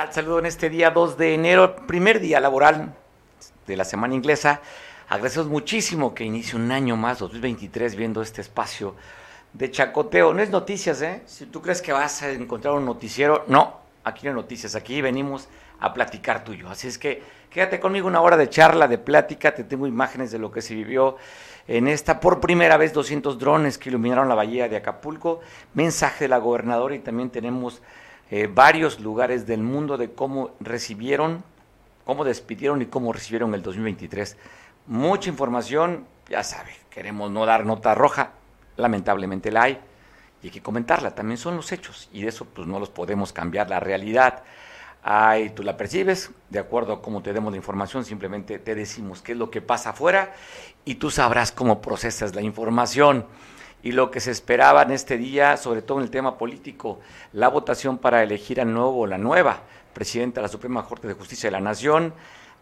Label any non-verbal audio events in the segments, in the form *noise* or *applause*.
tal? Saludo en este día 2 de enero, primer día laboral de la semana inglesa. Agradecemos muchísimo que inicie un año más, 2023, viendo este espacio de chacoteo. No es noticias, ¿eh? Si tú crees que vas a encontrar un noticiero, no, aquí no hay noticias, aquí venimos a platicar tuyo. Así es que quédate conmigo una hora de charla, de plática, te tengo imágenes de lo que se vivió en esta por primera vez 200 drones que iluminaron la bahía de Acapulco, mensaje de la gobernadora y también tenemos eh, varios lugares del mundo de cómo recibieron, cómo despidieron y cómo recibieron el 2023. Mucha información, ya sabe, queremos no dar nota roja, lamentablemente la hay y hay que comentarla, también son los hechos y de eso pues no los podemos cambiar, la realidad. Ahí tú la percibes, de acuerdo a cómo te demos la información, simplemente te decimos qué es lo que pasa afuera y tú sabrás cómo procesas la información. Y lo que se esperaba en este día, sobre todo en el tema político, la votación para elegir al nuevo la nueva presidenta de la Suprema Corte de Justicia de la Nación.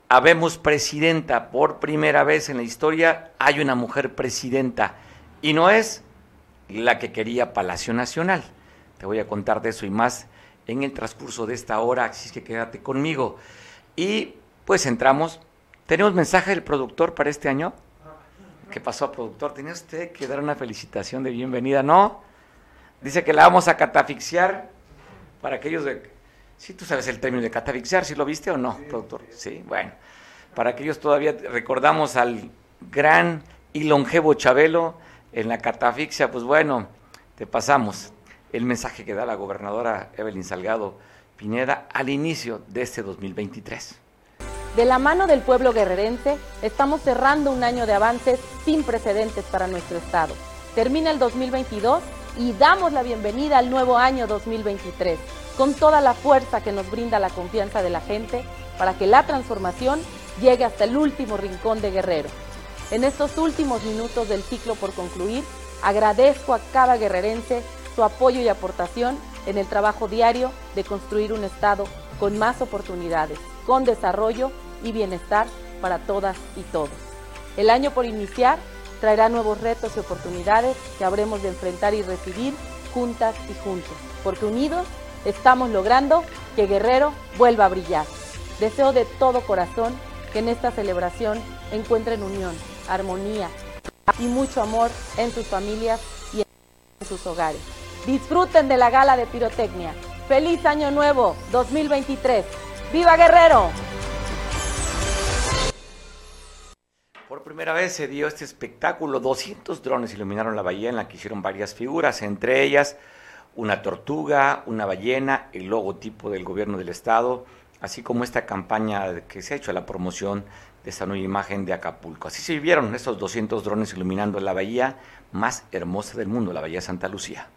Habemos presidenta, por primera vez en la historia hay una mujer presidenta y no es la que quería Palacio Nacional. Te voy a contar de eso y más en el transcurso de esta hora, así que quédate conmigo. Y pues entramos. ¿Tenemos mensaje del productor para este año? ¿Qué pasó, productor? Tenía usted que dar una felicitación de bienvenida, ¿no? Dice que la vamos a catafixiar para aquellos de... Sí, tú sabes el término de catafixiar, ¿sí lo viste o no, productor? Sí, bueno. Para aquellos todavía recordamos al gran y longevo Chabelo en la catafixia, pues bueno, te pasamos el mensaje que da la gobernadora Evelyn Salgado Pineda al inicio de este 2023. De la mano del pueblo guerrerense, estamos cerrando un año de avances sin precedentes para nuestro Estado. Termina el 2022 y damos la bienvenida al nuevo año 2023, con toda la fuerza que nos brinda la confianza de la gente para que la transformación llegue hasta el último rincón de Guerrero. En estos últimos minutos del ciclo por concluir, agradezco a cada guerrerense su apoyo y aportación en el trabajo diario de construir un Estado con más oportunidades, con desarrollo y bienestar para todas y todos. El año por iniciar traerá nuevos retos y oportunidades que habremos de enfrentar y recibir juntas y juntos, porque unidos estamos logrando que Guerrero vuelva a brillar. Deseo de todo corazón que en esta celebración encuentren unión, armonía y mucho amor en sus familias y en sus hogares. Disfruten de la gala de pirotecnia. Feliz Año Nuevo 2023. ¡Viva Guerrero! Por primera vez se dio este espectáculo. 200 drones iluminaron la bahía en la que hicieron varias figuras, entre ellas una tortuga, una ballena, el logotipo del gobierno del estado, así como esta campaña que se ha hecho a la promoción de esta nueva imagen de Acapulco. Así se vivieron estos 200 drones iluminando la bahía más hermosa del mundo, la bahía Santa Lucía.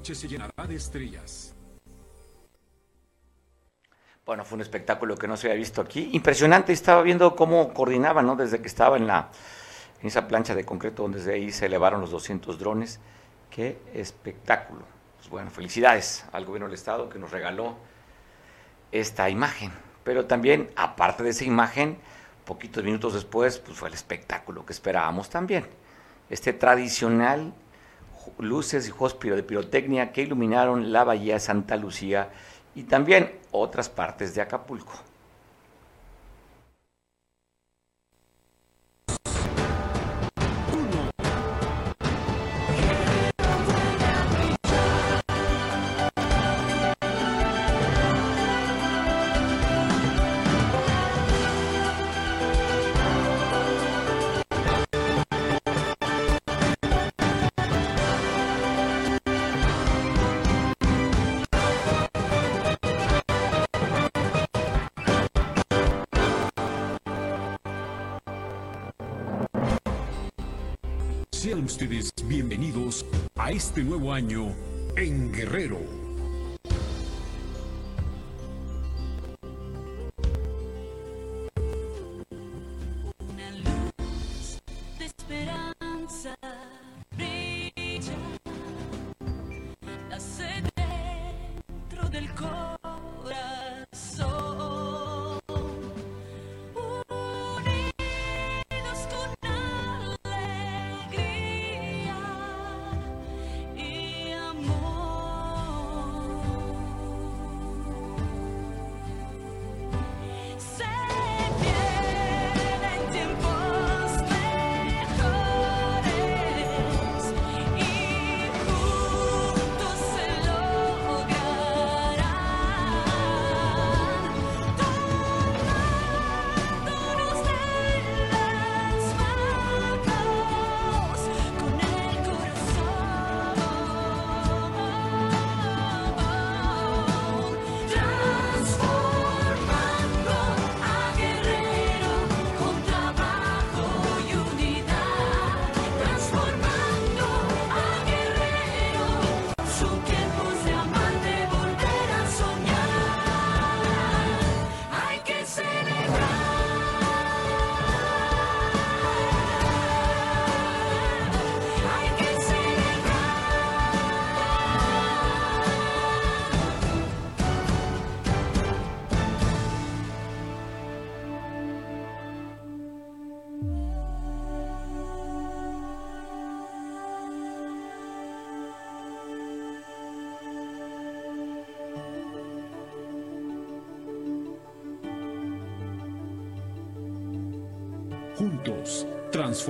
Noche se llenará de estrellas. Bueno, fue un espectáculo que no se había visto aquí. Impresionante, estaba viendo cómo coordinaba, ¿no? Desde que estaba en, la, en esa plancha de concreto, donde desde ahí se elevaron los 200 drones. ¡Qué espectáculo! Pues bueno, felicidades al gobierno del Estado que nos regaló esta imagen. Pero también, aparte de esa imagen, poquitos minutos después, pues fue el espectáculo que esperábamos también. Este tradicional luces y juegos de pirotecnia que iluminaron la bahía Santa Lucía y también otras partes de Acapulco. Sean ustedes bienvenidos a este nuevo año en Guerrero.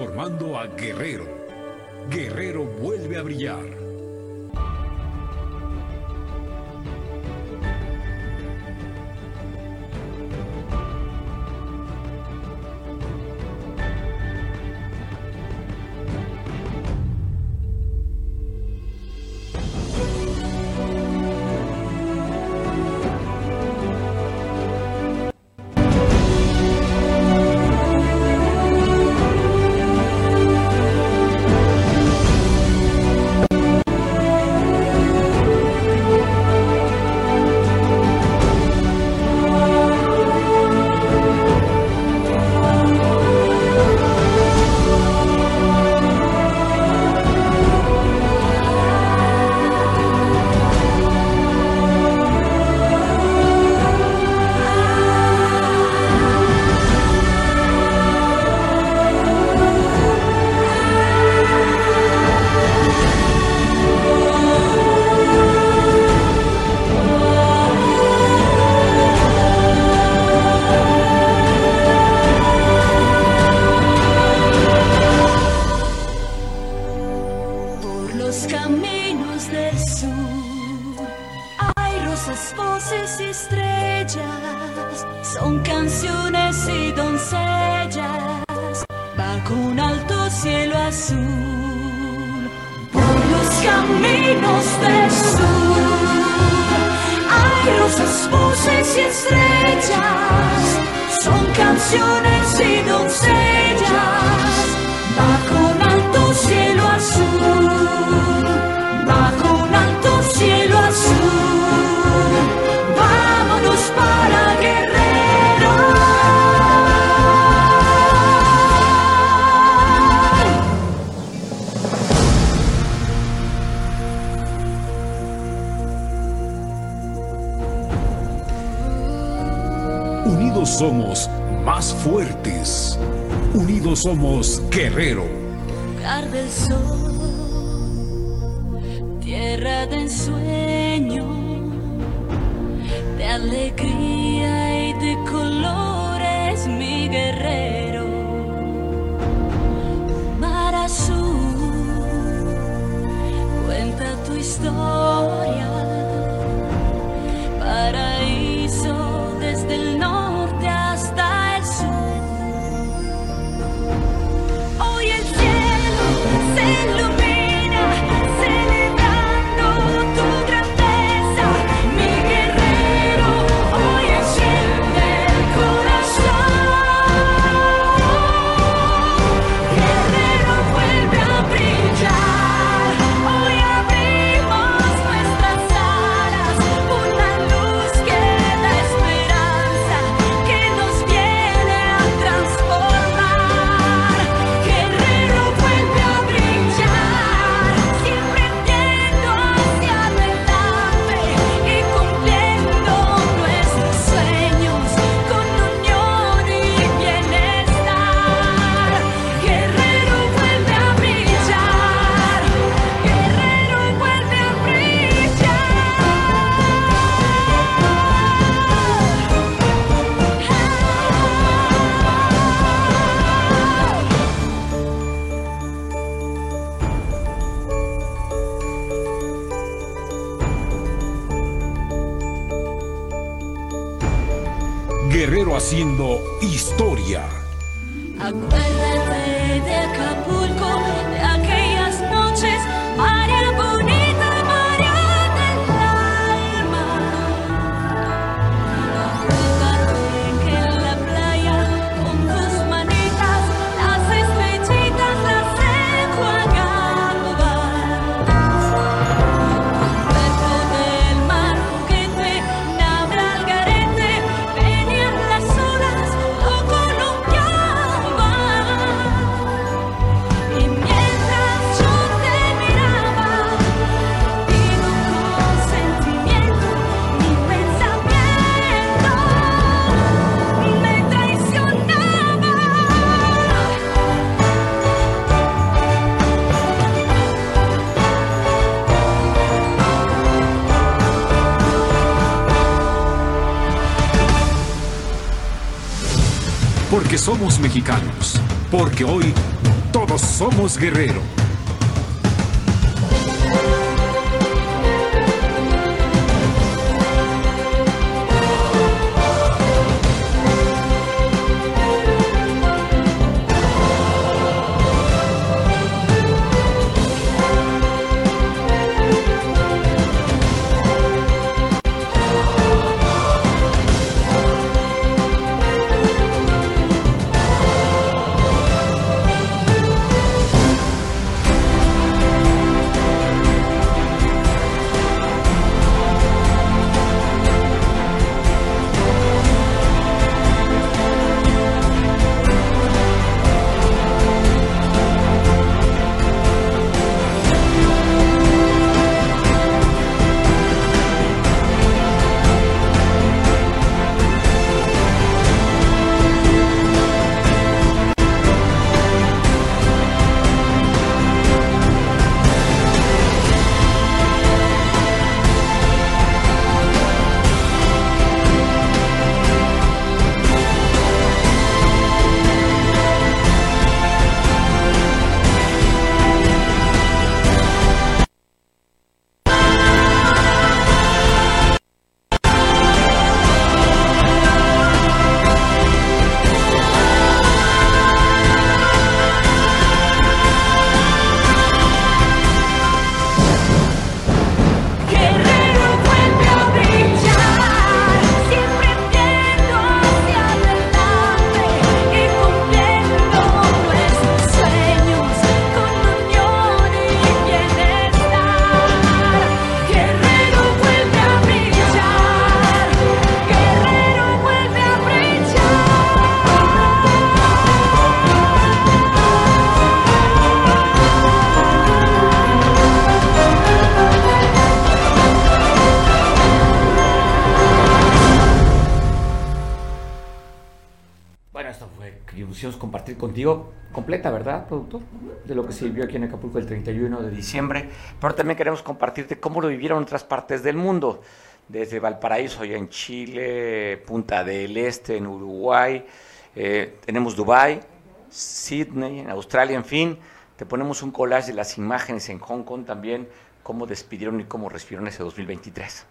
Transformando a Guerrero. Guerrero vuelve a brillar. Somos más fuertes. Unidos somos guerrero. Lugar del sol, tierra de ensueño, de alegría y de colores, mi guerrero. Mar azul, cuenta tu historia. de Acapulco, de Acapulco. somos mexicanos, porque hoy todos somos guerreros. Contigo completa, ¿verdad, productor? De lo que se vivió aquí en Acapulco el 31 de diciembre, pero también queremos compartirte cómo lo vivieron otras partes del mundo, desde Valparaíso, allá en Chile, Punta del Este, en Uruguay, eh, tenemos Dubai, Sydney, en Australia, en fin, te ponemos un collage de las imágenes en Hong Kong también, cómo despidieron y cómo respiraron ese 2023.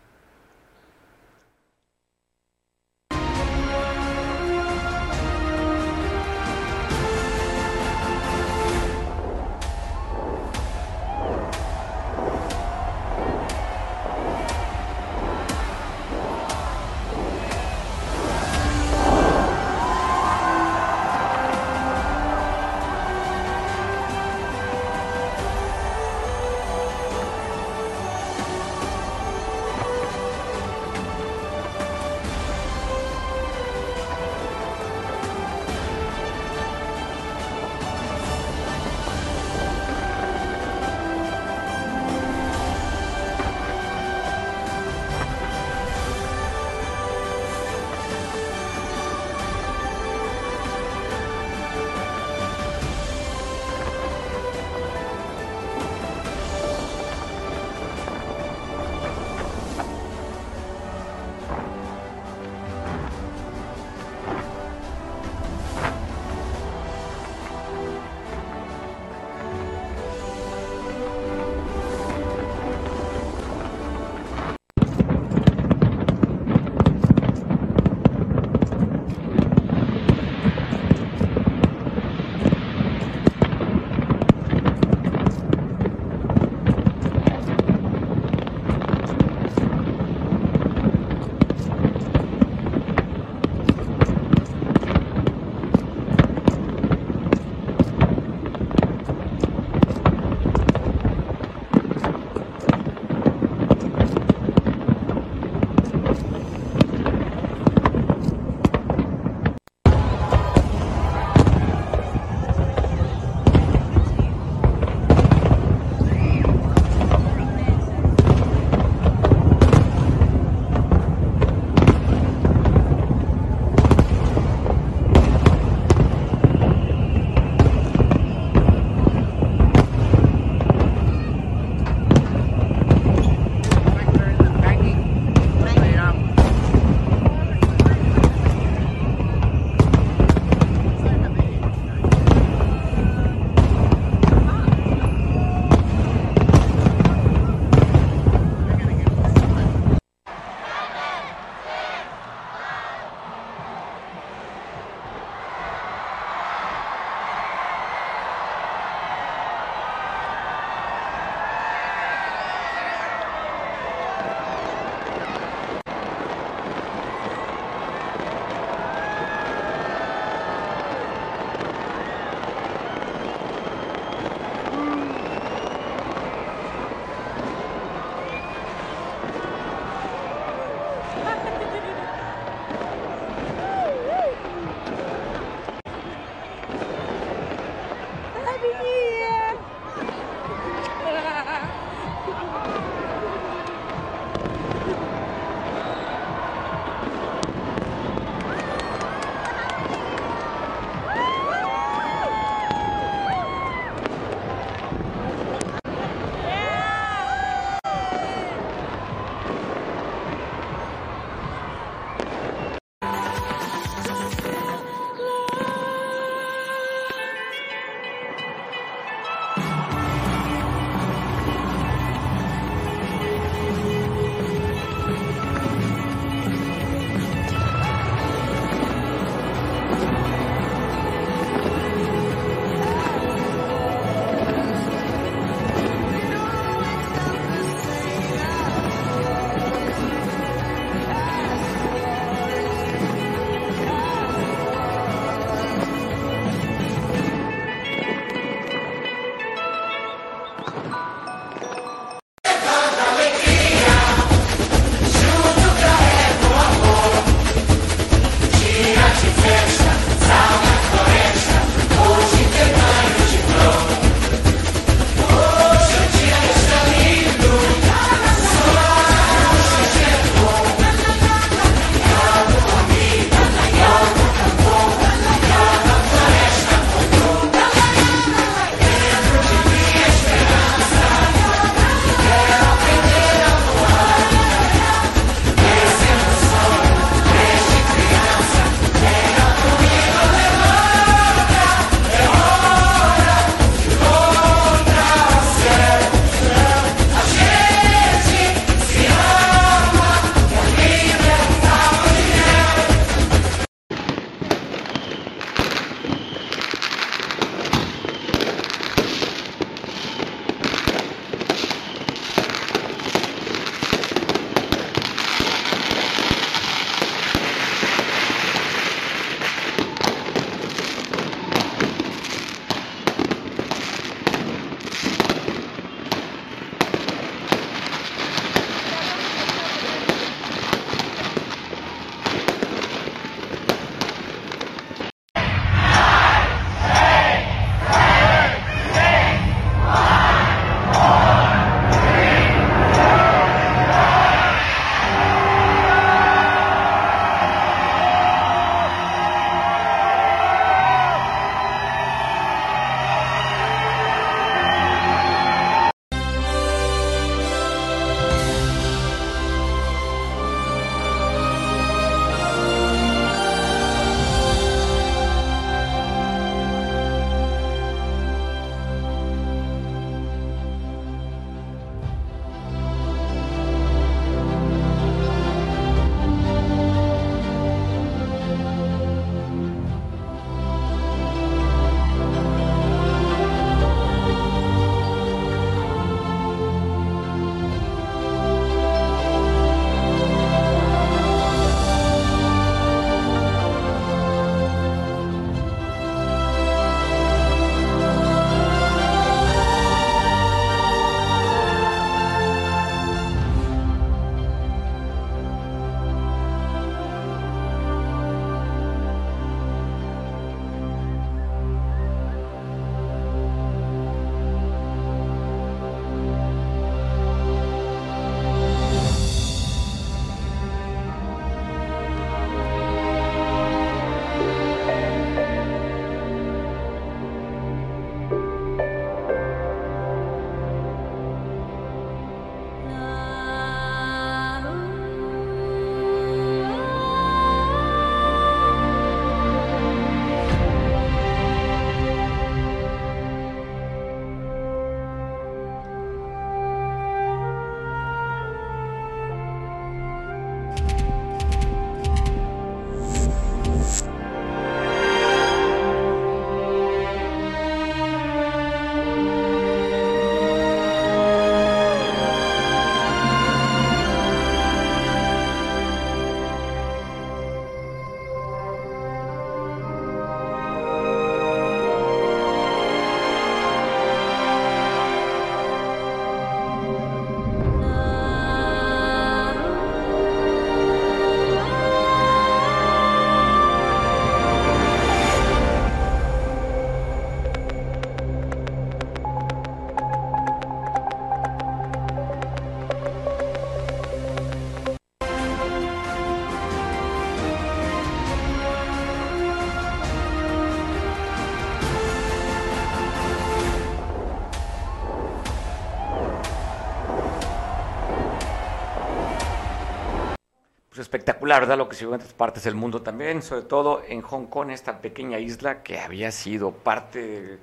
Espectacular, ¿verdad? Lo que se vio en otras partes del mundo también, sobre todo en Hong Kong, esta pequeña isla que había sido parte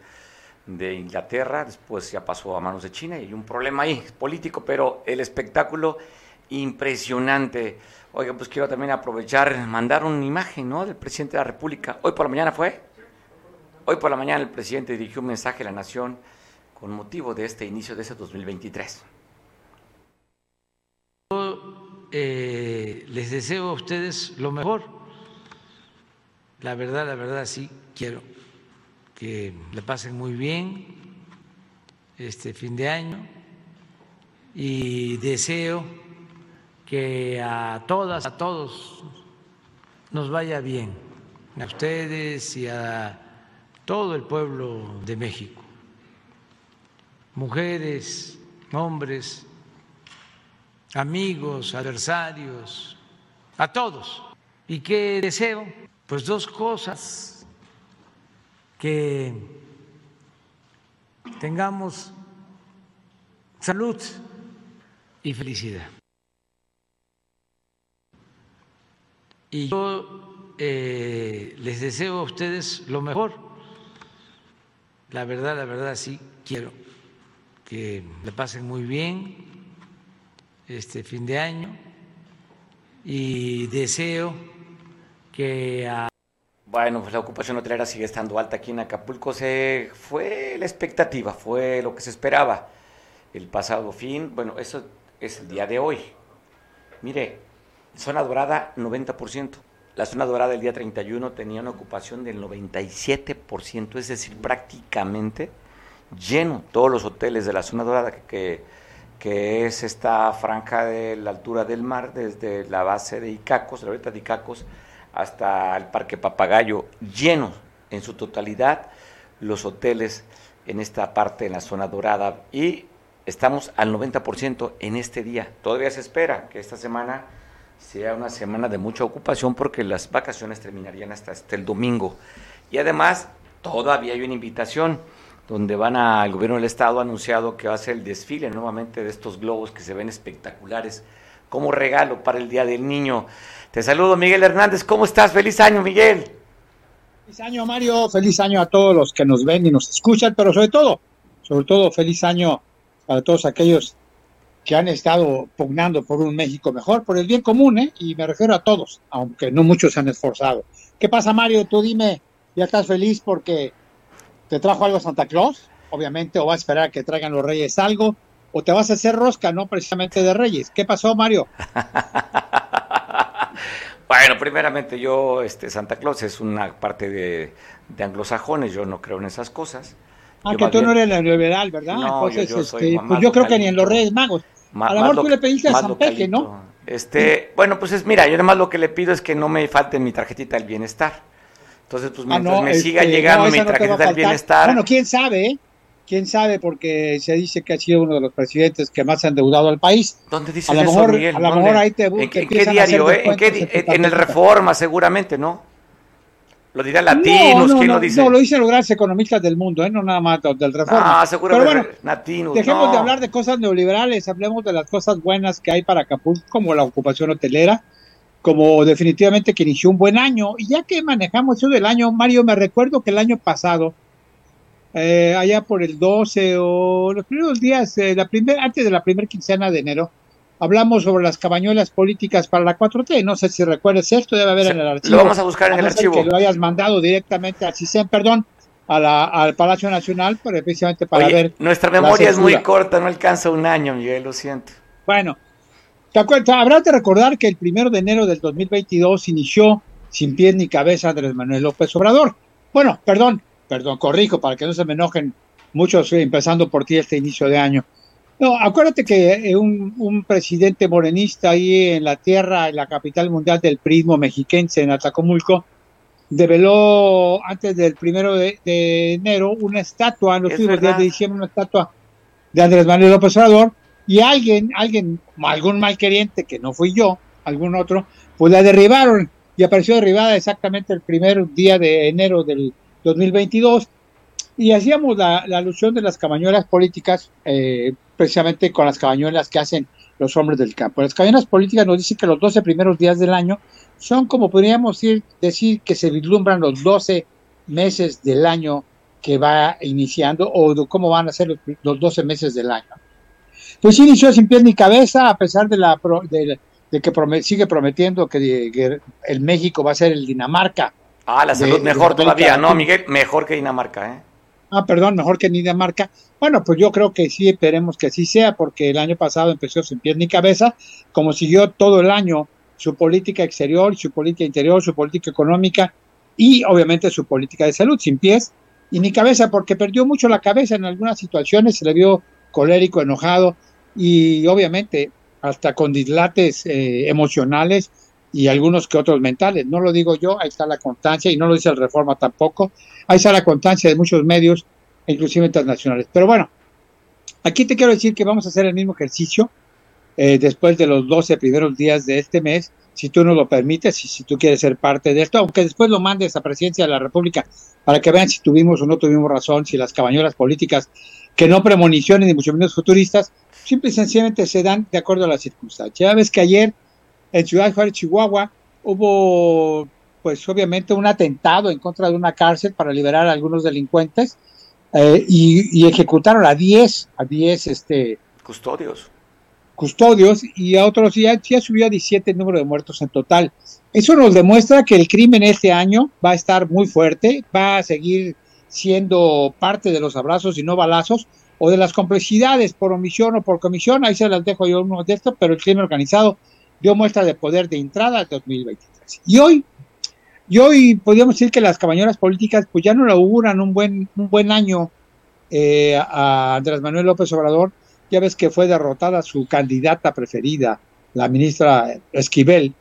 de Inglaterra, después ya pasó a manos de China y hay un problema ahí político, pero el espectáculo impresionante. Oiga, pues quiero también aprovechar, mandar una imagen, ¿no? Del presidente de la República. Hoy por la mañana fue. Hoy por la mañana el presidente dirigió un mensaje a la nación con motivo de este inicio de ese 2023. Eh, les deseo a ustedes lo mejor. La verdad, la verdad, sí quiero que le pasen muy bien este fin de año y deseo que a todas, a todos nos vaya bien, a ustedes y a todo el pueblo de México, mujeres, hombres, amigos, adversarios, a todos. Y que deseo, pues dos cosas, que tengamos salud y felicidad. Y yo eh, les deseo a ustedes lo mejor. La verdad, la verdad, sí quiero que le pasen muy bien este fin de año y deseo que a Bueno, pues la ocupación hotelera sigue estando alta aquí en Acapulco. Se fue la expectativa, fue lo que se esperaba. El pasado fin, bueno, eso es el día de hoy. Mire, zona dorada 90%. La zona dorada el día 31 tenía una ocupación del 97%, es decir, prácticamente lleno todos los hoteles de la zona dorada que, que es esta franja de la altura del mar, desde la base de Icacos, la orilla de Icacos, hasta el Parque Papagayo, llenos en su totalidad los hoteles en esta parte, en la zona dorada. Y estamos al 90% en este día. Todavía se espera que esta semana sea una semana de mucha ocupación porque las vacaciones terminarían hasta, hasta el domingo. Y además, todavía hay una invitación donde van a, el gobierno del estado ha anunciado que va a ser el desfile nuevamente de estos globos que se ven espectaculares como regalo para el Día del Niño. Te saludo, Miguel Hernández. ¿Cómo estás? Feliz año, Miguel. Feliz año, Mario. Feliz año a todos los que nos ven y nos escuchan, pero sobre todo, sobre todo, feliz año para todos aquellos que han estado pugnando por un México mejor, por el bien común, ¿eh? Y me refiero a todos, aunque no muchos se han esforzado. ¿Qué pasa, Mario? Tú dime, ¿ya estás feliz porque te trajo algo Santa Claus? Obviamente, o vas a esperar a que traigan los reyes algo, o te vas a hacer rosca, no precisamente de reyes. ¿Qué pasó, Mario? *laughs* Bueno, primeramente yo, este, Santa Claus es una parte de, de anglosajones, yo no creo en esas cosas. Ah, Yo que tú no bien- eres neoliberal, ¿verdad? No, Entonces, yo- yo este, pues yo creo que ni en los Reyes Magos. Ma- a lo mejor tú le pediste a San Peque, ¿no? Este, bueno, pues es, mira, yo además lo que le pido es que no me falte mi tarjetita del bienestar. Entonces, pues Ah, mientras no, me este, siga llegando no, mi no del bienestar, Bueno, quién sabe, ¿eh? quién sabe, porque se dice que ha sido uno de los presidentes que más ha endeudado al país. ¿dónde a lo eso, mejor- Miguel? a lo mejor ahí te- ¿En, te qué- en diario? eh? ¿En, qué di- el. Reforma, seguramente, ¿no? Lo dirá Latinos, no, no, ¿quién no, lo dice? no, lo dicen los grandes economistas del mundo, ¿eh? no nada más del Reforma. Ah, seguramente Pero bueno, Latinos. Dejemos de hablar de cosas neoliberales, hablemos de las cosas buenas que hay para Acapulco, como la ocupación hotelera, como definitivamente que inició un buen año. Y ya que manejamos eso del año, Mario, me recuerdo que el año pasado, eh, allá por el 12 o los primeros días, eh, la primer, antes de la primera quincena de enero, hablamos sobre las cabañuelas políticas para la 4T. No sé si recuerdas esto, debe haber en el lo archivo. vamos a buscar en A el archivo. Que lo hayas mandado directamente al CISEN, perdón, a la, al Palacio Nacional, precisamente para Oye, ver nuestra memoria es muy corta, no alcanza un año, Miguel, lo siento. Bueno, te acuerdas, habrás de recordar que el primero de enero del 2022 inició sin pies ni cabeza Andrés Manuel López Obrador. Bueno, perdón, perdón, corrijo para que no se me enojen muchos, eh, empezando por ti este inicio de año. No, acuérdate que eh, un, un presidente morenista ahí en la tierra, en la capital mundial del prismo mexiquense, en Atlacomulco, develó antes del primero de, de enero una estatua, en los Es últimos días de diciembre, una estatua de Andrés Manuel López Obrador, y alguien, alguien, algún malqueriente, que no fui yo, algún otro, pues la derribaron y apareció derribada exactamente el primer día de enero del 2022 y hacíamos la, la alusión de las cabañuelas políticas, eh, precisamente con las cabañuelas que hacen los hombres del campo. Las cadenas políticas nos dicen que los 12 primeros días del año son como podríamos decir, decir que se vislumbran los 12 meses del año que va iniciando o cómo van a ser los, los 12 meses del año. Pues inició sin pies ni cabeza, a pesar de, la, pro- de, de que prome- sigue prometiendo que, que el México va a ser el Dinamarca. Ah, la salud de mejor todavía, ¿no. Miguel? Mejor que Dinamarca, ¿eh? Ah, perdón, mejor que Dinamarca. Bueno, pues yo creo que sí, esperemos que así sea, porque el año pasado empezó sin pies ni cabeza, como siguió todo el año su política exterior, su política interior, su política económica y obviamente su política de salud, sin pies y ni cabeza, porque perdió mucho la cabeza en algunas situaciones, se le vio colérico, enojado y obviamente hasta con dislates eh, emocionales y algunos que otros mentales. No lo digo yo, ahí está la constancia y no lo dice el Reforma tampoco. Ahí está la constancia de muchos medios, inclusive internacionales. Pero bueno, aquí te quiero decir que vamos a hacer el mismo ejercicio eh, después de los 12 primeros días de este mes, si tú nos lo permites y si tú quieres ser parte de esto, aunque después lo mandes a Presidencia de la República para que vean si tuvimos o no tuvimos razón, si las cabañuelas políticas que no premoniciones ni mucho menos futuristas, simple y sencillamente se dan de acuerdo a las circunstancias. Ya ves que ayer en Ciudad Juárez, Chihuahua, hubo, pues obviamente, un atentado en contra de una cárcel para liberar a algunos delincuentes eh, y, y ejecutaron a 10, a 10 este, Custodios. custodios y a otros ya, ya subió a 17 el número de muertos en total. Eso nos demuestra que el crimen este año va a estar muy fuerte, va a seguir siendo parte de los abrazos y no balazos o de las complejidades por omisión o por comisión, ahí se las dejo yo uno de estos, pero el crimen organizado dio muestra de poder de entrada al 2023. Y hoy, y hoy podríamos decir que las cabañuelas políticas pues ya no le auguran un buen, un buen año eh, a Andrés Manuel López Obrador, ya ves que fue derrotada su candidata preferida, la ministra Esquivel,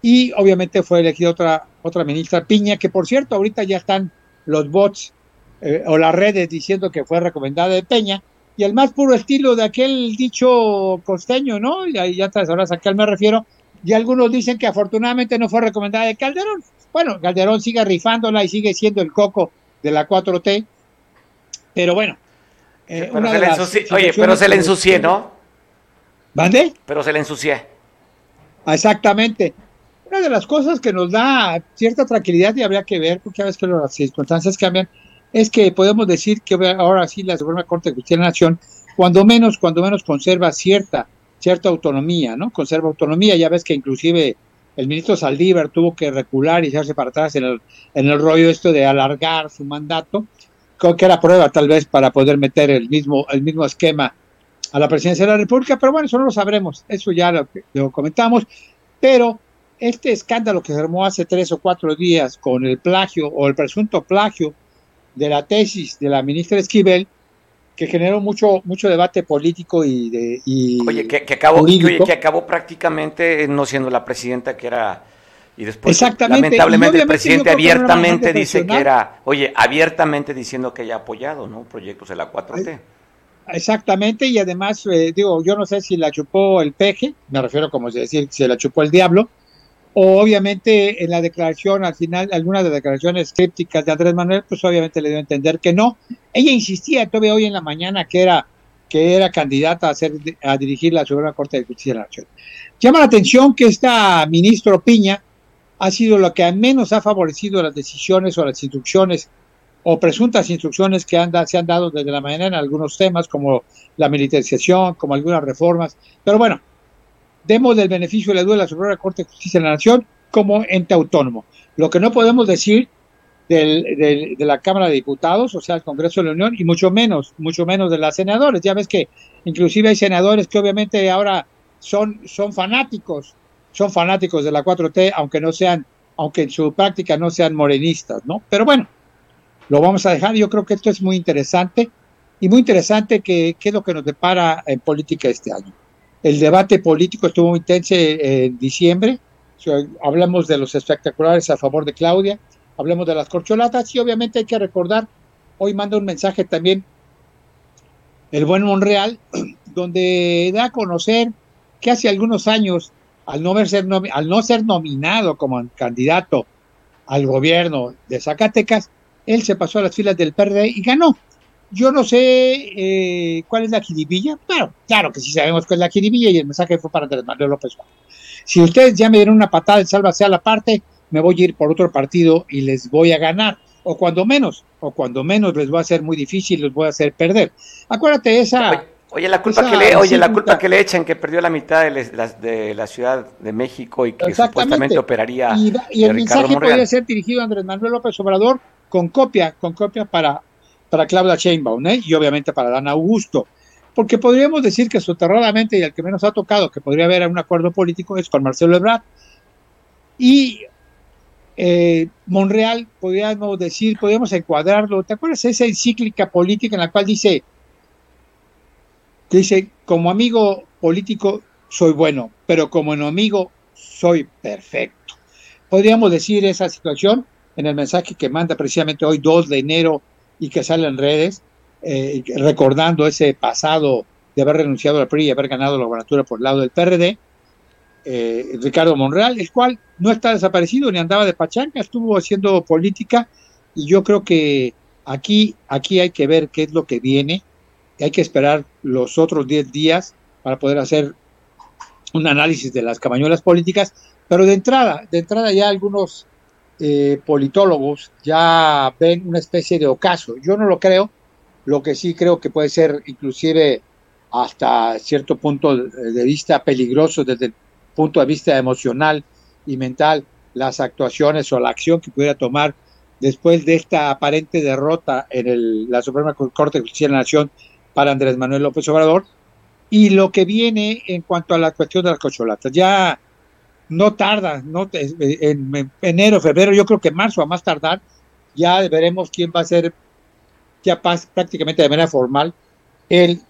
y obviamente fue elegida otra, otra ministra Piña, que por cierto ahorita ya están los bots eh, o las redes diciendo que fue recomendada de Peña, y al más puro estilo de aquel dicho costeño, ¿no? Y ahí ya te sabrás a qué me refiero, y algunos dicen que afortunadamente no fue recomendada de Calderón. Bueno, Calderón sigue rifándola y sigue siendo el coco de la 4T, pero bueno. eh, Pero se le ensucie- Oye, pero se le ensucié, ¿no? ¿Mande? Pero se le ensucié. Exactamente. Una de las cosas que nos da cierta tranquilidad y habría que ver, porque a veces que las circunstancias cambian, es que podemos decir que ahora sí la Suprema Corte de Justicia de la Nación, cuando menos, cuando menos conserva cierta, cierta autonomía, ¿no? Conserva autonomía. Ya ves que inclusive el ministro Saldívar tuvo que recular y echarse para atrás en el, en el rollo esto de alargar su mandato, creo que era prueba tal vez para poder meter el mismo, el mismo esquema a la presidencia de la República, pero bueno, eso no lo sabremos, eso ya lo, lo comentamos, pero este escándalo que se armó hace tres o cuatro días con el plagio o el presunto plagio de la tesis de la ministra Esquivel, que generó mucho, mucho debate político y de... Y Oye, que, que acabó, que, jurídico. oye, que acabó prácticamente no siendo la presidenta que era. Y después, Exactamente, lamentablemente, el presidente que abiertamente dice que era, oye, abiertamente diciendo que haya apoyado, ¿no? Proyectos de la 4T. Exactamente, y además, eh, digo, yo no sé si la chupó el peje, me refiero como decir, si la chupó el diablo, o obviamente en la declaración, al final, algunas de las declaraciones crípticas de Andrés Manuel, pues obviamente le dio a entender que no. Ella insistía todavía hoy en la mañana que era, que era candidata a, ser, a dirigir la Suprema Corte de Justicia de la Nación. Llama la atención que esta ministro Piña ha sido lo que al menos ha favorecido las decisiones o las instrucciones o presuntas instrucciones que han se han dado desde la mañana en algunos temas como la militarización, como algunas reformas. Pero bueno, demos del beneficio de la duda a la Suprema Corte de Justicia de la Nación como ente autónomo. Lo que no podemos decir del, del- de la Cámara de Diputados, o sea, el Congreso de la Unión, y mucho menos, mucho menos de las senadores. Ya ves que inclusive hay senadores que obviamente ahora son, son fanáticos, son fanáticos de la 4T, aunque no sean, aunque en su práctica no sean morenistas, ¿no? Pero bueno, lo vamos a dejar. Yo creo que esto es muy interesante y muy interesante que, qué es lo que nos depara en política este año. El debate político estuvo muy intenso en diciembre. Hablamos de los espectaculares a favor de Claudia, hablamos de las corcholatas y obviamente hay que recordar, hoy manda un mensaje también el buen Monreal, *clears throat* donde da a conocer que hace algunos años, al no, ser al no ser nominado como candidato al gobierno de Zacatecas, él se pasó a las filas del PRD y ganó. Yo no sé eh, cuál es la jiribilla. Bueno, claro que sí sabemos cuál es la jiribilla y el mensaje fue para Andrés Manuel López Obrador. Si ustedes ya me dieron una patada de sálvase a la parte, me voy a ir por otro partido y les voy a ganar. O cuando menos, o cuando menos les voy a hacer muy difícil, les voy a hacer perder. Acuérdate esa... Oye, oye, la culpa que le, oye, la culpa que le echan que perdió la mitad de, la Ciudad de México y que supuestamente operaría y, y el Ricardo mensaje podría ser dirigido a Andrés Manuel López Obrador con copia, con copia para, para Claudia Sheinbaum ¿eh? y obviamente para Dan Augusto. Porque podríamos decir que soterradamente, y el que menos ha tocado, que podría haber un acuerdo político es con Marcelo Ebrard. Y eh, Monreal, podríamos decir, podríamos encuadrarlo. ¿Te acuerdas esa encíclica política en la cual dice, dice, como amigo político soy bueno, pero como enemigo soy perfecto? Podríamos decir esa situación en el mensaje que manda precisamente hoy 2 de enero y que sale en redes, eh, recordando ese pasado de haber renunciado al PRI y haber ganado la gobernatura por el lado del PRD, eh, Ricardo Monreal, el cual no está desaparecido ni andaba de pachanga, estuvo haciendo política y yo creo que aquí, aquí hay que ver qué es lo que viene, hay que esperar los otros 10 días para poder hacer un análisis de las cabañuelas políticas, pero de entrada, de entrada ya algunos eh, politólogos ya ven una especie de ocaso. Yo no lo creo, lo que sí creo que puede ser inclusive hasta cierto punto de vista peligroso desde el punto de vista emocional y mental las actuaciones o la acción que pudiera tomar después de esta aparente derrota en el, la Suprema Corte de Justicia de la Nación para Andrés Manuel López Obrador y lo que viene en cuanto a la cuestión de las cocholatas. Ya no tarda, no en, en enero, febrero, yo creo que marzo a más tardar, ya veremos quién va a ser ya prácticamente de manera formal el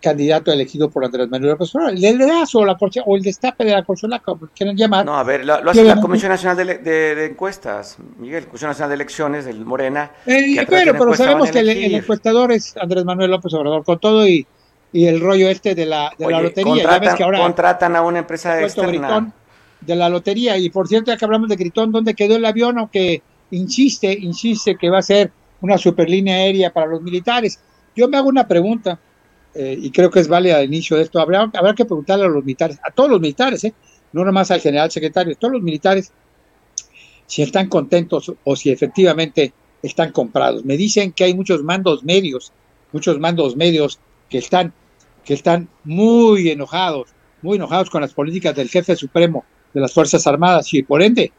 candidato elegido por Andrés Manuel López Obrador. El dedazo o, la corche- o el destape de la corcholata, como quieran llamar. No, a ver, lo, lo hace la Comisión Nacional de, de- de Encuestas, Miguel, Comisión Nacional de Elecciones del Morena. Eh, bueno, pero sabemos que el, el encuestador es Andrés Manuel López Obrador, con todo y, y el rollo este de la, de la lotería. Ya ves contratan, que ahora contratan a una empresa externa. Gritón de la lotería. Y por cierto, ya que hablamos de Gritón, ¿dónde quedó el avión? Aunque insiste, insiste que va a ser una superlínea aérea para los militares. Yo me hago una pregunta, eh, y creo que es válida al inicio de esto. Habrá, habrá que preguntarle a los militares, a todos los militares, ¿eh? no nomás al general secretario, a todos los militares, si están contentos o si efectivamente están comprados. Me dicen que hay muchos mandos medios, muchos mandos medios que están, que están muy enojados, muy enojados con las políticas del jefe supremo de las Fuerzas Armadas y por ende,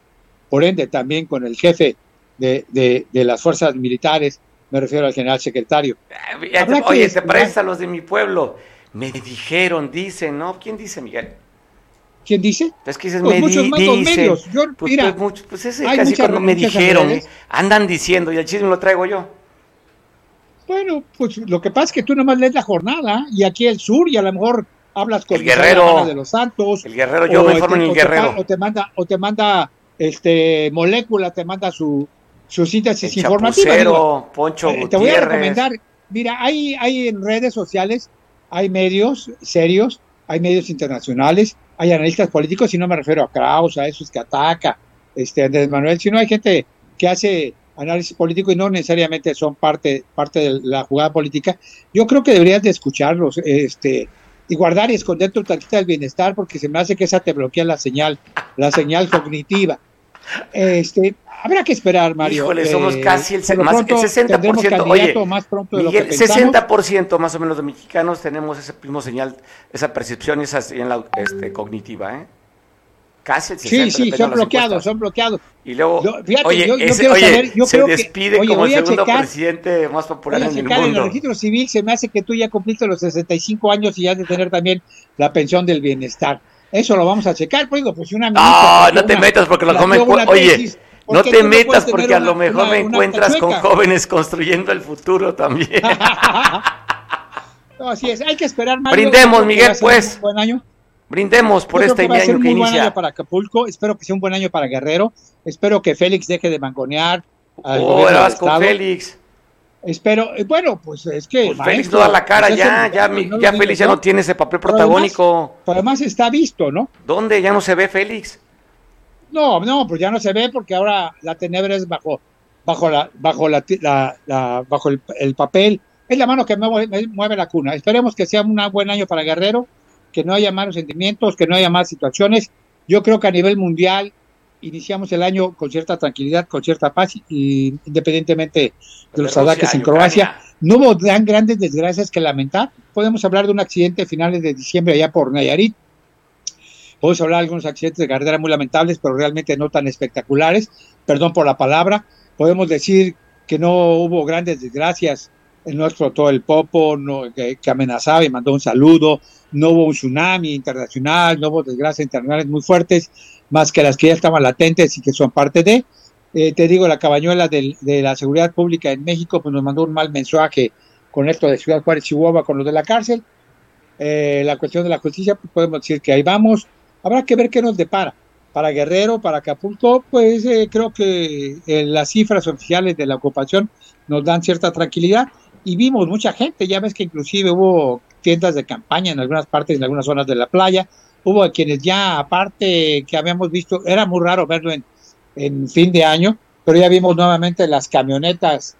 por ende también con el jefe de, de, de las fuerzas militares, me refiero al general secretario. Eh, Habrá oye, te esperar. pareces a los de mi pueblo. Me dijeron, dicen, ¿no? ¿Quién dice, Miguel? ¿Quién dice? Es que dices, Pues me muchos di- dicen. medios. Yo, pues, mira, pues, pues ese hay casi muchas cuando me dijeron. ¿eh? andan diciendo y el chisme lo traigo yo. Bueno, pues lo que pasa es que tú nomás lees la jornada y aquí el sur y a lo mejor hablas con El Guerrero. De los Santos. El guerrero, yo me informo te- en el te guerrero. O te manda, o te manda este molécula, te manda su, su El síntesis informativa. digo. Poncho Eh, te voy a recomendar, mira, hay, hay en redes sociales, hay medios serios, hay medios internacionales, hay analistas políticos, y no me refiero a Kraus, a esos que ataca, este Andrés Manuel, sino hay gente que hace análisis político y no necesariamente son parte, parte de la jugada política. Yo creo que deberías de escucharlos, este, y guardar y esconder tu tarjeta del bienestar, porque se me hace que esa te bloquea la señal, la señal cognitiva. Este, habrá que esperar, Mario. Híjole, somos Eh, casi el, más, el 60%. tendremos Oye, más pronto de lo que Miguel, pensamos. 60% más o menos de mexicanos tenemos ese mismo señal, esa percepción, esa señal este, cognitiva, ¿eh? Casi el 60%. Sí, sí, son bloqueados, son bloqueados. Y luego, Yo- fíjate, oye, yo- yo ese- quiero oye, saber, yo se creo que- despide oye, como voy el segundo checar- presidente más popular Voy a en el checar en el mundo. registro civil, se me hace que tú ya cumpliste los 65 años y has de tener también la pensión del bienestar. Eso lo vamos a checar, pues pues una No, ministra no te una- metas porque lo una Oye, tesis, ¿por no te no metas porque a lo mejor una- me encuentras con jóvenes construyendo el futuro también. *laughs* No, así es, hay que esperar, Mario. *laughs* Brindemos, Miguel, pues. Buen año. Brindemos por Yo este que va ser año un que muy buen año inicia. para Acapulco. Espero que sea un buen año para Guerrero. Espero que Félix deje de mangonear al Oh, vas con estado. Félix. Espero, eh, bueno, pues es que. Pues Félix maestro, no da la cara pues ya, ya, no ya digo Félix ya no tiene ese papel Pero además- protagónico. Pero además está visto, ¿no? ¿Dónde? Ya no se ve Félix. No, no, pues ya no se ve porque ahora la tenebra es bajo, bajo la, bajo la, la- la- bajo el, el papel. Es la mano que mueve, mueve la cuna. Esperemos que sea un buen año para Guerrero, que no haya malos sentimientos, que no haya malas situaciones. Yo creo que a nivel mundial iniciamos el año con cierta tranquilidad, con cierta paz, y independientemente de los ataques en Croacia, no hubo tan grandes desgracias que lamentar. Podemos hablar de un accidente a finales de diciembre allá por Nayarit. Podemos hablar de algunos accidentes de carretera muy lamentables, pero realmente no tan espectaculares. Perdón por la palabra. Podemos decir que no hubo grandes desgracias. No explotó el Popo, no, que, que amenazaba y mandó un saludo. No hubo un tsunami internacional, no hubo desgracias internacionales muy fuertes, más que las que ya estaban latentes y que son parte de. Eh, te digo, la cabañuela de la seguridad pública en México pues nos mandó un mal mensaje con esto de Ciudad Juárez, Chihuahua, con lo de la cárcel. Eh, la cuestión de la justicia, pues podemos decir que ahí vamos. Habrá que ver qué nos depara. Para Guerrero, para Acapulco, pues eh, creo que eh, las cifras oficiales de la ocupación nos dan cierta tranquilidad. Y vimos mucha gente, ya ves que inclusive hubo tiendas de campaña en algunas partes, en algunas zonas de la playa. Hubo quienes ya, aparte que habíamos visto, era muy raro verlo en, en fin de año, pero ya vimos nuevamente las camionetas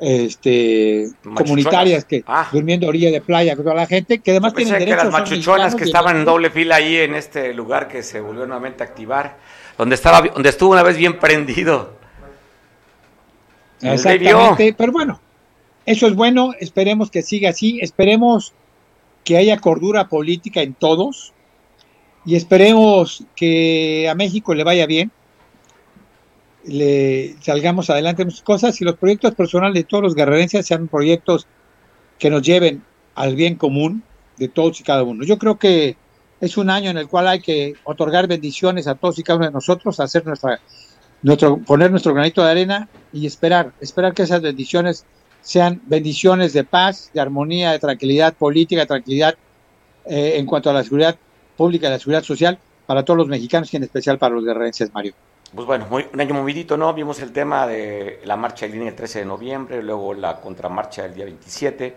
este, Machuchonas. comunitarias que Ah. durmiendo a orilla de playa con toda la gente, que además tienen que derecho. las son machuchonas que estaban en doble fila ahí en este lugar que se volvió nuevamente a activar, donde estaba, donde estuvo una vez bien prendido. Exactamente, pero bueno, eso es bueno, esperemos que siga así, esperemos que haya cordura política en todos y esperemos que a México le vaya bien, le salgamos adelante en muchas cosas y los proyectos personales de todos los guerrerenses sean proyectos que nos lleven al bien común de todos y cada uno. Yo creo que es un año en el cual hay que otorgar bendiciones a todos y cada uno de nosotros, hacer nuestra nuestro, poner nuestro granito de arena y esperar, esperar que esas bendiciones sean bendiciones de paz, de armonía, de tranquilidad política, de tranquilidad eh, en cuanto a la seguridad pública y la seguridad social para todos los mexicanos y en especial para los guerrerenses, Mario. Pues bueno, muy- un año movidito, ¿no? Vimos el tema de la marcha en línea el 13 de noviembre, luego la contramarcha el día 27,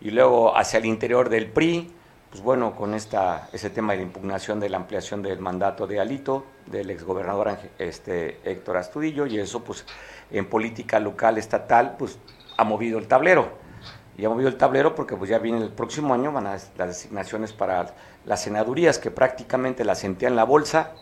y luego hacia el interior del PRI, pues bueno, con esta, ese tema de la impugnación de la ampliación del mandato de Alito, del exgobernador este, Héctor Astudillo, y eso pues en política local, estatal, pues ha movido el tablero. Y ha movido el tablero porque pues ya viene el próximo año, van a las designaciones para las senadurías que prácticamente las sentía en la bolsa,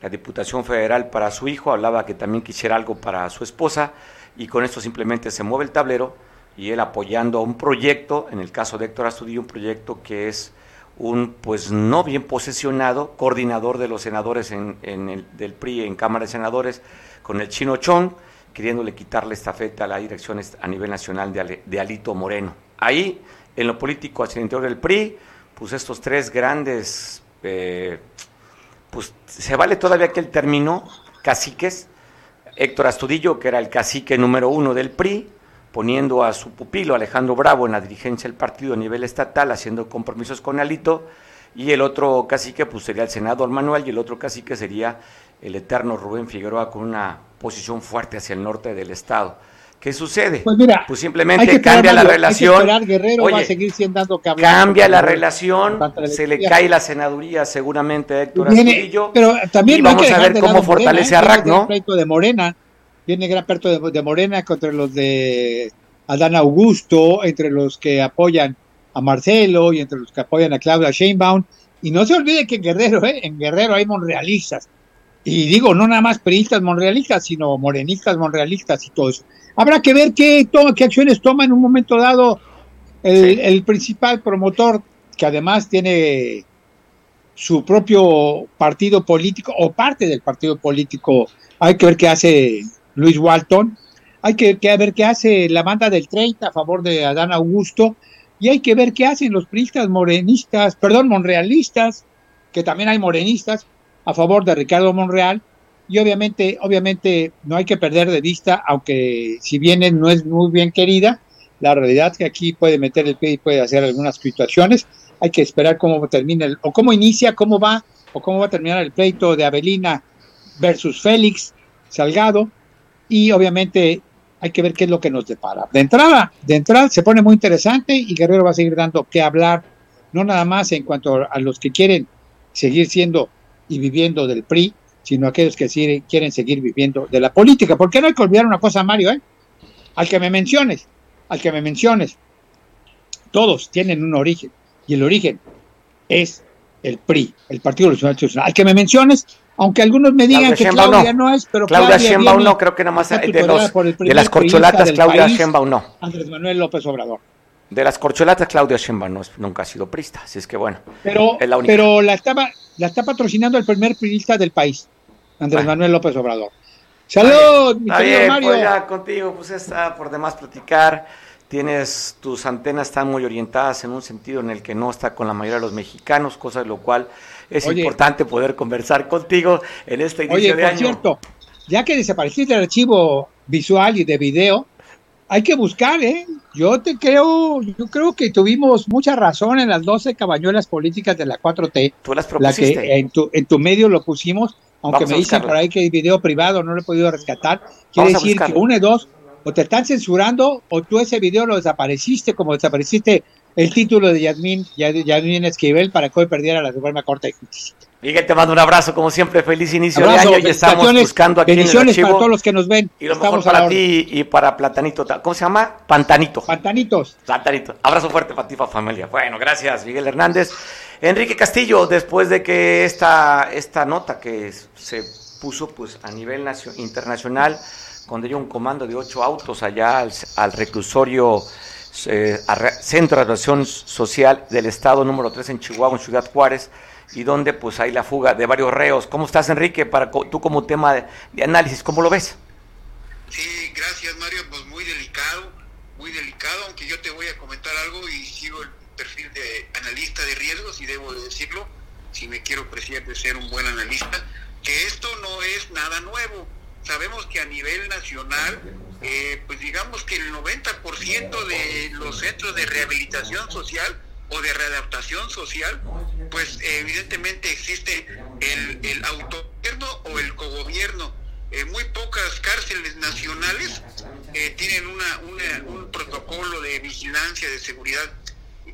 la Diputación Federal para su hijo, hablaba que también quisiera algo para su esposa, y con esto simplemente se mueve el tablero y él apoyando un proyecto, en el caso de Héctor Astudillo, un proyecto que es un pues no bien posesionado, coordinador de los senadores en, en el, del PRI en Cámara de Senadores, con el chino Chong, queriéndole quitarle esta feta a la dirección a nivel nacional de, Alito Moreno. Ahí, en lo político hacia el interior del PRI, pues estos tres grandes eh, pues se vale todavía que él terminó caciques, Héctor Astudillo, que era el cacique número uno del PRI, poniendo a su pupilo Alejandro Bravo en la dirigencia del partido a nivel estatal, haciendo compromisos con Alito, y el otro cacique pues sería el senador Manuel, y el otro cacique sería el eterno Rubén Figueroa con una posición fuerte hacia el norte del estado. ¿Qué sucede? Pues mira, Pues simplemente esperar, cambia la Mario, relación. esperar, Guerrero va a seguir siendo que. Cambia la relación, se le cae la senaduría seguramente a Héctor Viene- Astudillo. pero también y no vamos a ver cómo fortalece Morena, a Viene ¿no? de Morena, viene gran pleito de, de Morena contra los de Adán Augusto, entre los que apoyan a Marcelo y entre los que apoyan a Claudia Sheinbaum. Y no se olvide que en Guerrero, ¿eh? en Guerrero hay monrealistas. Y digo, no nada más periodistas monrealistas, sino morenistas monrealistas y todo eso. Habrá que ver qué, toma, qué acciones toma en un momento dado el, Sí. el principal promotor, que además tiene su propio partido político o parte del partido político. Hay que ver qué hace Luis Walton. Hay que, que ver qué hace la banda del 30 a favor de Adán Augusto. Y hay que ver qué hacen los priistas morenistas, perdón, monrealistas, que también hay morenistas a favor de Ricardo Monreal. Y obviamente, obviamente no hay que perder de vista, aunque si bien él no es muy bien querida, la realidad es que aquí puede meter el pie y puede hacer algunas situaciones. Hay que esperar cómo termina el, o cómo inicia, cómo va, o cómo va a terminar el pleito de Avelina versus Félix Salgado. Y obviamente hay que ver qué es lo que nos depara. De entrada, de entrada se pone muy interesante y Guerrero va a seguir dando que hablar, no nada más en cuanto a los que quieren seguir siendo y viviendo del PRI, sino aquellos que sí quieren seguir viviendo de la política. Porque no hay que olvidar una cosa, Mario, ¿eh? Al que me menciones, al que me menciones, todos tienen un origen, y el origen es el PRI, el Partido Revolucionario. Al que me menciones, aunque algunos me digan Claudia que Sheinbaum Claudia no. no. es, pero Claudia Claudia Sheinbaum viene no, creo que nada más de, los, de las corcholatas Claudia país, Sheinbaum no. Andrés Manuel López Obrador. De las corcholatas Claudia Sheinbaum no es- nunca ha sido prista, así es que bueno. Pero, Es la única. pero la, estaba, la está patrocinando el primer priista del país, Andrés Bueno. Manuel López Obrador. Salud, mi Está querido bien, Mario. pues ya contigo, pues está por demás platicar. Tienes, tus antenas están muy orientadas en un sentido en el que no está con la mayoría de los mexicanos, cosa de lo cual es Oye. importante poder conversar contigo en este inicio Oye, de por año. cierto, ya que desapareciste el archivo visual y de video, hay que buscar, ¿eh? Yo te creo, yo creo que tuvimos mucha razón en las 12 cabañuelas políticas de la 4T, Tú las la propusiste. que en tu, en tu medio lo pusimos, aunque Vamos me dicen por ahí que hay video privado, no lo he podido rescatar. Quiere decir que de dos, o te están censurando, o tú ese video lo desapareciste, como desapareciste el título de Yasmín, Yasmín Esquivel para que hoy perdiera la Suprema Corte de Justicia. Miguel, te mando un abrazo, como siempre, feliz inicio Abrazo, de año y estamos buscando aquí en el bendiciones archivo. para todos los que nos ven. Y lo mejor para ti y para Platanito. ¿Cómo se llama? Pantanito. Pantanitos. Platanito. Abrazo fuerte para ti, para familia. Bueno, gracias, Miguel Hernández. Enrique Castillo, después de que esta, esta nota que se puso pues a nivel nacio- internacional, cuando llegó un comando de ocho autos allá al, al reclusorio eh, Centro de Relación Social del Estado número 3 en Chihuahua, en Ciudad Juárez, y donde pues hay la fuga de varios reos. ¿Cómo estás, Enrique? Para co- tú como tema de, análisis, ¿cómo lo ves? Sí, gracias Mario, pues muy delicado, muy delicado, aunque yo te voy a comentar algo y sigo el perfil de analista de riesgos y debo de decirlo, si me quiero apreciar de ser un buen analista, que esto no es nada nuevo. Sabemos que a nivel nacional, eh, pues digamos que el 90% de los centros de rehabilitación social o de readaptación social, pues evidentemente existe el, el autogobierno o el cogobierno. Eh, muy pocas cárceles nacionales eh, tienen un protocolo de vigilancia, de seguridad,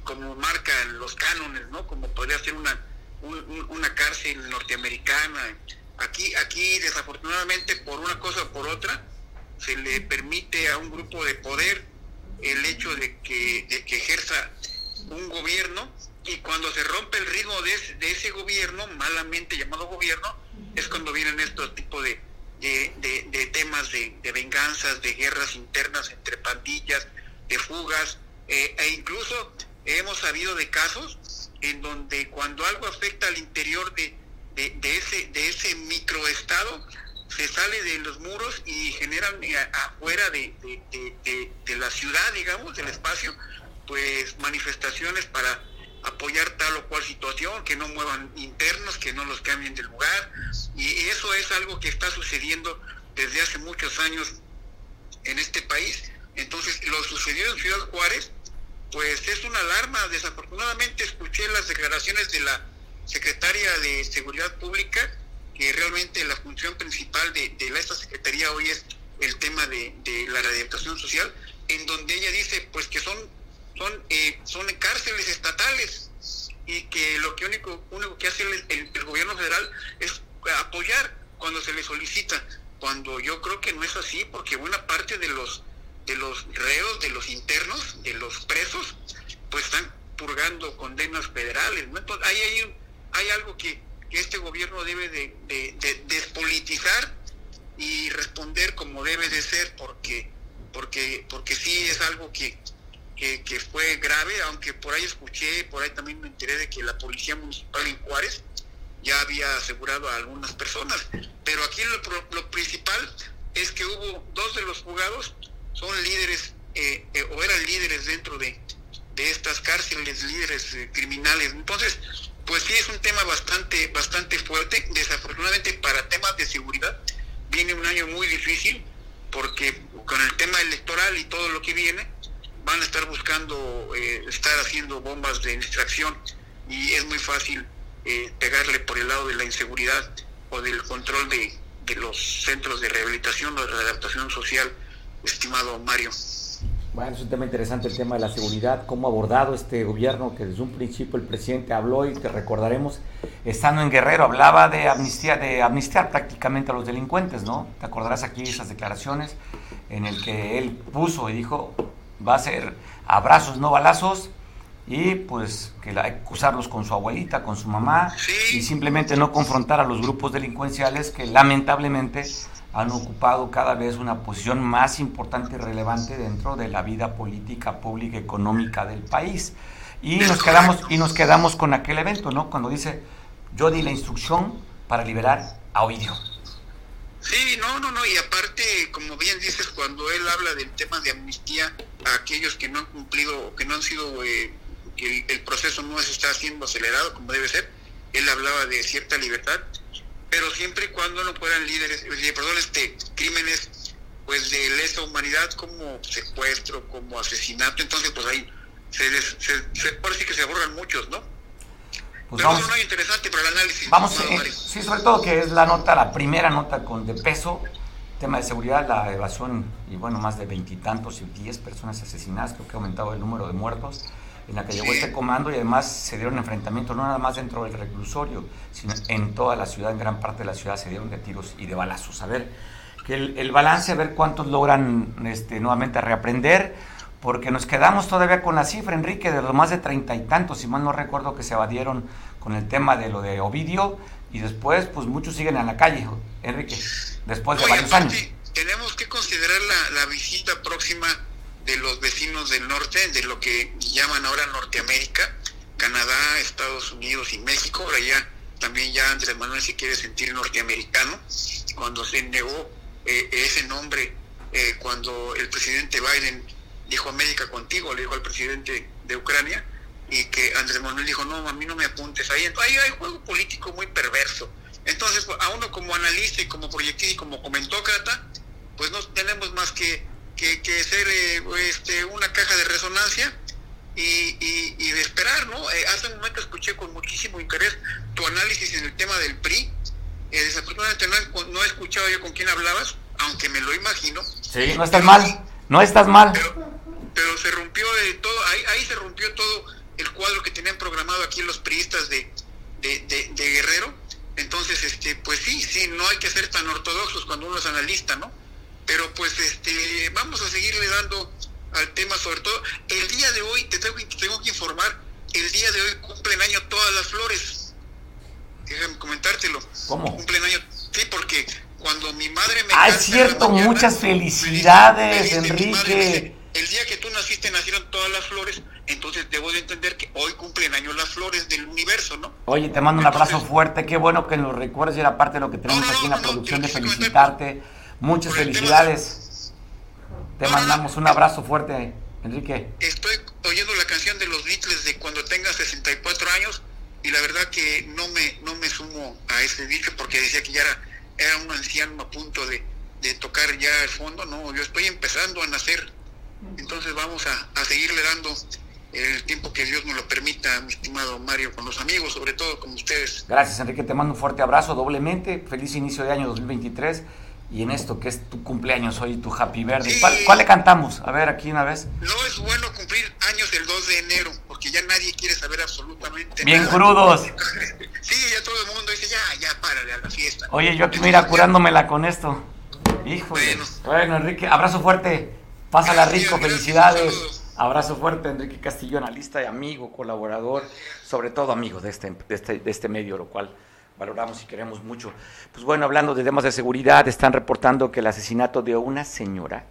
como marcan los cánones, ¿no? Como podría ser una, un- un- una cárcel norteamericana. Aquí, aquí desafortunadamente, por una cosa o por otra, se le permite a un grupo de poder el hecho de que, de que ejerza un gobierno y cuando se rompe el ritmo de, ese- gobierno, malamente llamado gobierno, es cuando vienen estos tipos de, de, de- temas de, de venganzas, de guerras internas entre pandillas, de fugas, eh, e incluso hemos sabido de casos en donde cuando algo afecta al interior de, de, ese, de ese microestado, se sale de los muros y generan eh, afuera de- de la ciudad, digamos, del espacio, pues manifestaciones para apoyar tal o cual situación, que no muevan internos, que no los cambien de lugar. Y eso es algo que está sucediendo desde hace muchos años en este país. Entonces, lo sucedido en Ciudad Juárez, pues es una alarma. Desafortunadamente escuché las declaraciones de la secretaria de Seguridad Pública, que realmente la función principal de, de esta secretaría hoy es el tema de, de la rehabilitación social, en donde ella dice pues que son, son, eh, son cárceles estatales y que lo que único, único que hace el, el- el gobierno federal es apoyar cuando se le solicita, cuando yo creo que no es así, porque buena parte de los de los reos, de los internos, de los presos, pues están purgando condenas federales. ¿no? Entonces, ahí hay, un- hay algo que, este gobierno debe de, de- de despolitizar y responder como debe de ser, porque porque porque sí es algo que, fue grave, aunque por ahí escuché, por ahí también me enteré de que la Policía Municipal en Juárez ya había asegurado a algunas personas. Pero aquí lo, lo principal es que hubo dos de los jugados, son líderes eh, eh, o eran líderes dentro de, de estas cárceles, líderes eh, criminales. Entonces, pues sí es un tema bastante, bastante fuerte. Desafortunadamente para temas de seguridad viene un año muy difícil porque con el tema electoral y todo lo que viene van a estar buscando eh, estar haciendo bombas de distracción y es muy fácil eh, pegarle por el lado de la inseguridad o del control de, de los centros de rehabilitación o de readaptación social, estimado Mario. Bueno, es un tema interesante el tema de la seguridad, cómo ha abordado este gobierno que desde un principio el presidente habló y que recordaremos, estando en Guerrero, hablaba de amnistía, de amnistiar prácticamente a los delincuentes, ¿no? Te acordarás aquí esas declaraciones en el que él puso y dijo, va a ser abrazos, no balazos, y pues que la- hay que usarlos con su abuelita, con su mamá, y simplemente no confrontar a los grupos delincuenciales que lamentablemente han ocupado cada vez una posición más importante y relevante dentro de la vida política, pública, económica del país. Y nos quedamos, y nos quedamos con aquel evento, ¿no? Cuando dice, yo di la instrucción para liberar a Ovidio. Sí, no, no, no, y aparte, como bien dices, cuando él habla del tema de amnistía a aquellos que no han cumplido, o que no han sido, eh, que el, el proceso no se está haciendo acelerado como debe ser, él hablaba de cierta libertad, pero siempre y cuando no fueran líderes, eh, perdón, este, crímenes, pues de lesa humanidad como secuestro, como asesinato, entonces pues ahí se, des- se, se parece que se borran muchos, ¿no? Pues pero vamos, es interesante para el análisis. vamos estimado eh, sí, sobre todo que es la nota, la primera nota con de peso, tema de seguridad, la evasión y bueno, más de veintitantos y diez personas asesinadas, creo que ha aumentado el número de muertos en la que llegó este comando y además se dieron enfrentamientos no nada más dentro del reclusorio, sino en toda la ciudad, en gran parte de la ciudad se dieron de tiros y de balazos. A ver, que el, el balance, a ver cuántos logran este, nuevamente reaprender, porque nos quedamos todavía con la cifra, Enrique, de los más de treinta y tantos, si mal no recuerdo, que se evadieron con el tema de lo de Ovidio, y después, pues muchos siguen en la calle, Enrique, después de Oye, varios años. tenemos que considerar la, la visita próxima de los vecinos del norte, de lo que llaman ahora Norteamérica, Canadá, Estados Unidos y México. Ahora ya también ya Andrés Manuel se quiere sentir norteamericano. Cuando se negó eh, ese nombre, eh, cuando el presidente Biden dijo América contigo, le dijo al presidente de Ucrania, y que Andrés Manuel dijo, no, a mí no me apuntes ahí. Entonces, ahí hay juego político muy perverso. Entonces, a uno como analista y como proyectista y como comentócrata, pues no tenemos más que, que, que ser eh, este, una caja de resonancia y, y, y de esperar, ¿no? Eh, hace un momento escuché con muchísimo interés tu análisis en el tema del PRI. Eh, desafortunadamente no, he- no he escuchado yo con quién hablabas, aunque me lo imagino. Sí, no estás mal, no estás mal. Pero, pero se rompió de todo, ahí, ahí se rompió todo el cuadro que tenían programado aquí los priistas de, de, de- de Guerrero. Entonces, este, pues sí, sí, no hay que ser tan ortodoxos cuando uno es analista, ¿no? Pero pues este, vamos a seguirle dando al tema, sobre todo, el día de hoy, te tengo, que- te tengo que informar, el día de hoy cumplen año todas las flores. Déjame comentártelo. ¿Cómo? Cumplen año, sí, porque cuando mi madre me Ah, es cierto, mañana, muchas me dice- felicidades, me dice Enrique. dice, el día que tú naciste nacieron todas las flores, entonces debo de entender que hoy cumplen años las flores del universo, ¿no? Oye, te mando un abrazo Entonces- fuerte, qué bueno que nos recuerdes y era parte de lo que tenemos No, no, aquí en la no, producción de felicitarte. Muchas felicidades. Te mandamos un abrazo fuerte, Enrique. Estoy oyendo la canción de los Beatles de cuando tenga 64 años y la verdad que no me no me sumo a ese dicho porque decía que ya era, era un anciano a punto de, de tocar ya el fondo, no, yo estoy empezando a nacer, entonces vamos a, a seguirle dando el tiempo que Dios nos lo permita, mi estimado Mario, con los amigos, sobre todo con ustedes. Gracias, Enrique. Te mando un fuerte abrazo doblemente. Feliz inicio de año 2023. Y en esto que es tu cumpleaños hoy, tu Happy Verde. Sí. ¿Cuál, cuál le cantamos? A ver, aquí una vez. No es bueno cumplir años el 2 de enero, porque ya nadie quiere saber absolutamente Bien nada. crudos. *laughs* Sí, ya todo el mundo dice, ya, ya, párale a la fiesta. Oye, yo aquí mira curándomela con esto. Híjole. Bueno. Bueno, Enrique, abrazo fuerte. Pásala Gracias, rico, gracias, felicidades. saludos. Abrazo fuerte, Enrique Castillo, analista y amigo, colaborador, sobre todo amigo de este, de este, de este medio, lo cual valoramos y queremos mucho. Pues bueno, hablando de temas de seguridad, están reportando que el asesinato de una señora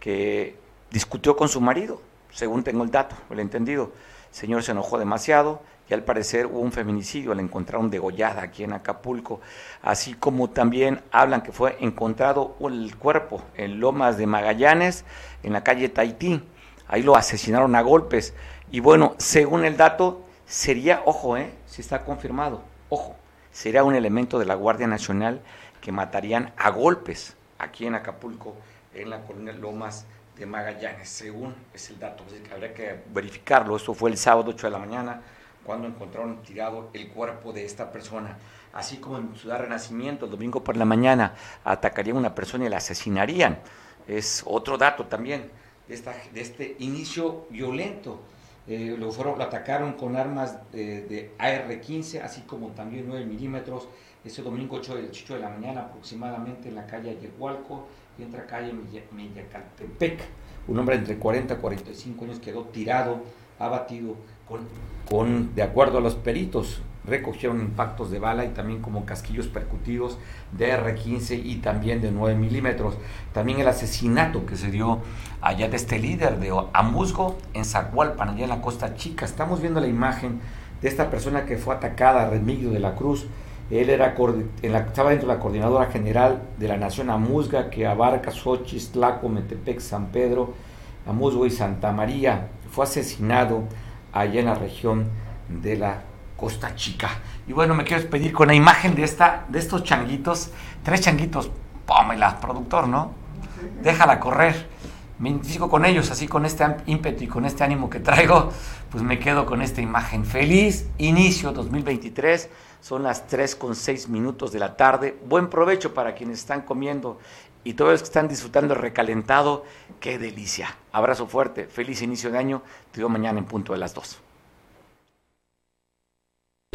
que discutió con su marido, según tengo el dato, el entendido. El señor se enojó demasiado y al parecer hubo un feminicidio, la encontraron degollada aquí en Acapulco, así como también hablan que fue encontrado el cuerpo en Lomas de Magallanes, en la calle Tahití. Ahí lo asesinaron a golpes. Y bueno, según el dato, sería, ojo, eh, si está confirmado, ojo, sería un elemento de la Guardia Nacional que matarían a golpes aquí en Acapulco, en la colonia Lomas de Magallanes, según es el dato. Así que habría que verificarlo. Esto fue el sábado 8 de la mañana, cuando encontraron tirado el cuerpo de esta persona. Así como en Ciudad Renacimiento, el domingo por la mañana, atacarían a una persona y la asesinarían. Es otro dato también de, esta, de este inicio violento. Eh, lo, fueron, lo atacaron con armas eh, de AR-15, así como también 9 milímetros, ese domingo 8 de, 8 de la mañana aproximadamente en la calle Ayehualco y entre calle Meyacaltepec. Un hombre entre 40 y 45 años quedó tirado, abatido, con, con, de acuerdo a los peritos, recogieron impactos de bala y también como casquillos percutidos de R15 y también de 9 milímetros. También el asesinato que se dio allá de este líder de Amusgo en Zacualpan, allá en la Costa Chica. Estamos viendo la imagen de esta persona que fue atacada, Remigio de la Cruz. Él era, estaba dentro de la coordinadora general de la Nación Amuzga que abarca Xochis, Tlaco, Metepec, San Pedro, Amuzgo y Santa María. Fue asesinado allá en la región de la Costa Chica. Y bueno, me quiero despedir con la imagen de, esta, de estos changuitos, tres changuitos, pómela, productor, ¿no? Déjala correr. Me identifico con ellos, así con este ímpetu y con este ánimo que traigo, pues me quedo con esta imagen. Feliz inicio 2023, son las 3 con 6 minutos de la tarde. Buen provecho para quienes están comiendo y todos los que están disfrutando el recalentado. Qué delicia. Abrazo fuerte, feliz inicio de año. Te veo mañana en punto de las 2.